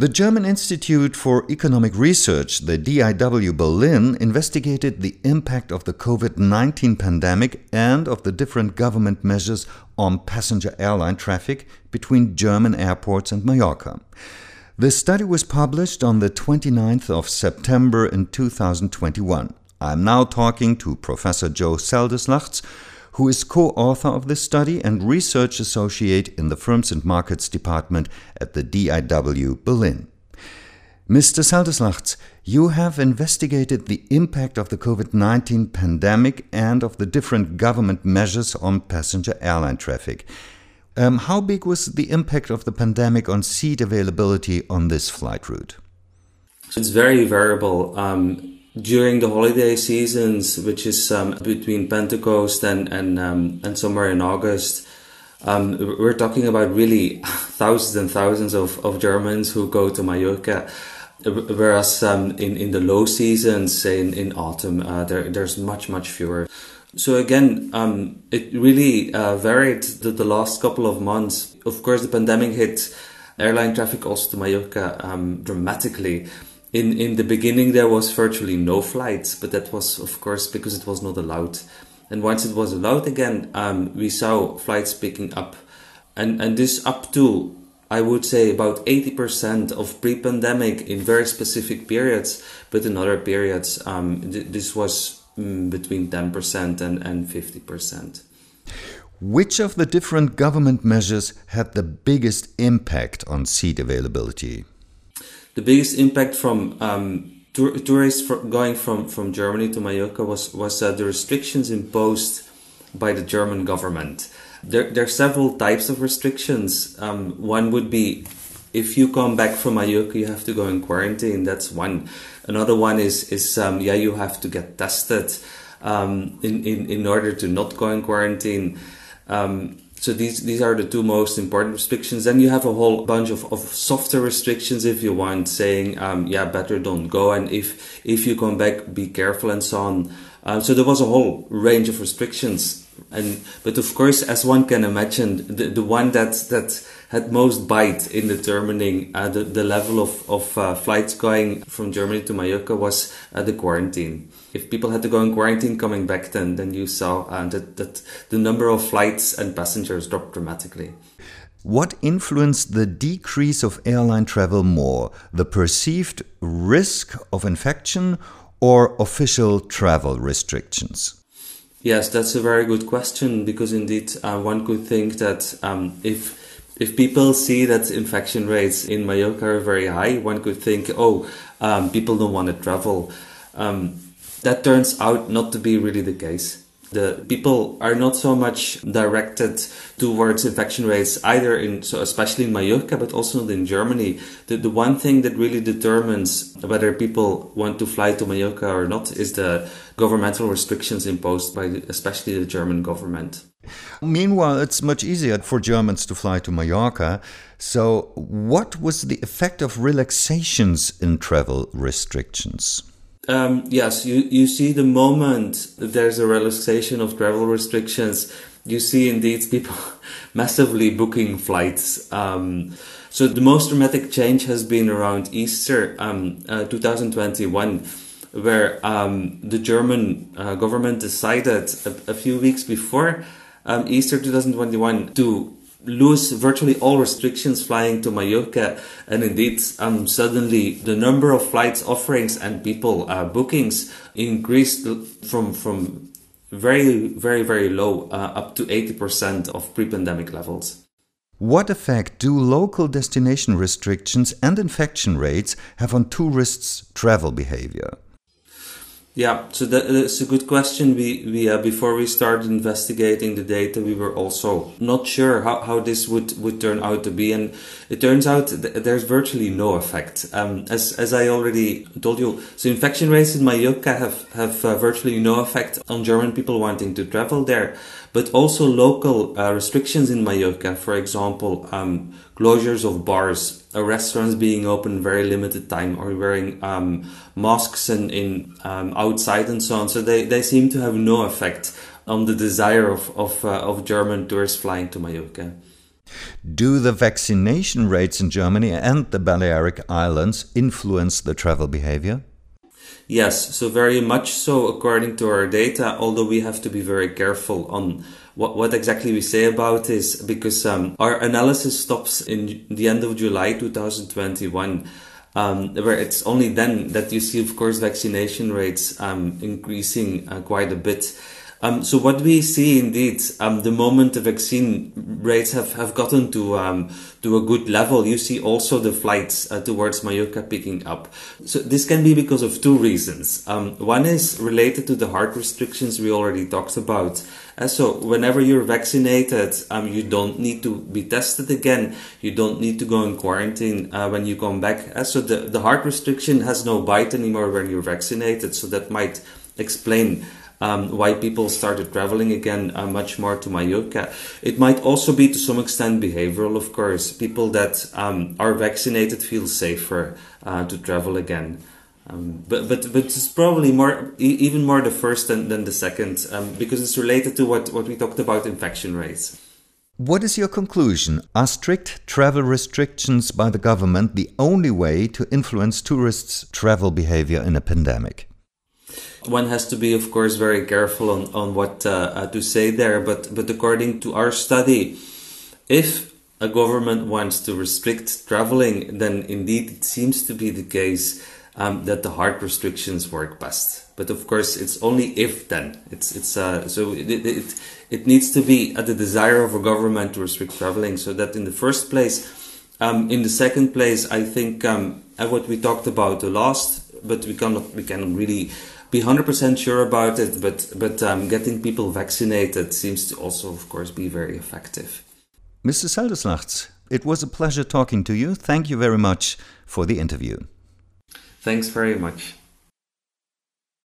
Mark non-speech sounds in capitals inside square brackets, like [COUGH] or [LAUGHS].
The German Institute for Economic Research, the DIW Berlin, investigated the impact of the COVID 19 pandemic and of the different government measures on passenger airline traffic between German airports and Mallorca. The study was published on the 29th of September in 2021. I'm now talking to Professor Jo Seldeslachts who is co author of this study and research associate in the Firms and Markets Department at the DIW Berlin. Mr. Seldeslachts, you have investigated the impact of the COVID 19 pandemic and of the different government measures on passenger airline traffic. Um, how big was the impact of the pandemic on seat availability on this flight route? It's very variable. Um, during the holiday seasons, which is um, between Pentecost and and um, and somewhere in August, um, we're talking about really [LAUGHS] thousands and thousands of, of Germans who go to Mallorca. Whereas um, in in the low seasons, say in, in autumn, uh, there there's much much fewer. So again, um, it really uh, varied the, the last couple of months. Of course, the pandemic hit airline traffic also to Mallorca um, dramatically in in the beginning there was virtually no flights, but that was of course because it was not allowed. And once it was allowed again, um, we saw flights picking up, and and this up to I would say about 80% of pre-pandemic in very specific periods, but in other periods, um, th- this was mm, between 10% and, and 50%. Which of the different government measures had the biggest impact on seat availability? The biggest impact from um, tour- tourists for going from, from Germany to Mallorca was was uh, the restrictions imposed by the German government. There, there are several types of restrictions. Um, one would be if you come back from Mallorca, you have to go in quarantine. That's one. Another one is is um, yeah, you have to get tested um, in, in in order to not go in quarantine. Um, so these these are the two most important restrictions. Then you have a whole bunch of, of softer restrictions if you want, saying um, yeah, better don't go, and if if you come back, be careful and so on. Um, so there was a whole range of restrictions, and but of course, as one can imagine, the, the one that that had most bite in determining uh, the the level of of uh, flights going from Germany to Mallorca was uh, the quarantine. If people had to go in quarantine coming back then then you saw uh, that, that the number of flights and passengers dropped dramatically. What influenced the decrease of airline travel more the perceived risk of infection or official travel restrictions yes that's a very good question because indeed uh, one could think that um, if if people see that infection rates in Mallorca are very high, one could think, oh, um, people don't want to travel. Um, that turns out not to be really the case. The people are not so much directed towards infection rates either in so especially in Mallorca but also in Germany. The the one thing that really determines whether people want to fly to Mallorca or not is the governmental restrictions imposed by especially the German government. Meanwhile, it's much easier for Germans to fly to Mallorca. So, what was the effect of relaxations in travel restrictions? Um, yes, you, you see the moment there's a relaxation of travel restrictions, you see indeed people [LAUGHS] massively booking flights. Um, so the most dramatic change has been around Easter um, uh, 2021, where um, the German uh, government decided a, a, few weeks before um, Easter 2021 to lose virtually all restrictions flying to Mallorca, and indeed, um, suddenly the number of flights offerings and people uh, bookings increased from from very very very low uh, up to eighty percent of pre-pandemic levels. What effect do local destination restrictions and infection rates have on tourists' travel behavior? Yeah, so that, that's a good question. We, we uh, before we started investigating the data, we were also not sure how, how this would, would turn out to be, and it turns out th- there's virtually no effect. Um, as as I already told you, so infection rates in Mallorca have have uh, virtually no effect on German people wanting to travel there, but also local uh, restrictions in Mallorca, for example, um, closures of bars uh, restaurants being open very limited time or wearing um, masks in, in um, outside and so on. So they, they seem to have no effect on the desire of of, uh, of German tourists flying to Mallorca. Do the vaccination rates in Germany and the Balearic Islands influence the travel behavior? Yes, so very much so according to our data, although we have to be very careful on what, what exactly we say about this because um, our analysis stops in the end of July 2021. Um, where it's only then that you see, of course, vaccination rates um, increasing uh, quite a bit. Um, so what we see indeed, um, the moment the vaccine rates have, have gotten to um, to a good level, you see also the flights uh, towards Mallorca picking up. So this can be because of two reasons. Um, one is related to the hard restrictions we already talked about. Uh, so whenever you're vaccinated, um, you don't need to be tested again. You don't need to go in quarantine uh, when you come back. Uh, so the, the hard restriction has no bite anymore when you're vaccinated. So that might explain um, why people started traveling again uh, much more to Mallorca. It might also be to some extent behavioral, of course. People that um, are vaccinated feel safer uh, to travel again. Um, but but but it's probably more even more the first than, than the second um, because it's related to what, what we talked about infection rates. What is your conclusion? Are strict travel restrictions by the government the only way to influence tourists' travel behavior in a pandemic? One has to be, of course, very careful on, on what uh, uh, to say there, but, but according to our study, if a government wants to restrict traveling, then indeed it seems to be the case um, that the hard restrictions work best. But of course, it's only if then. It's it's uh, so it, it it needs to be at the desire of a government to restrict traveling. So that in the first place, um, in the second place, I think um, what we talked about the last, but we cannot we can really be 100% sure about it, but, but um, getting people vaccinated seems to also, of course, be very effective. Mr. Seldeslachts, it was a pleasure talking to you. Thank you very much for the interview. Thanks very much.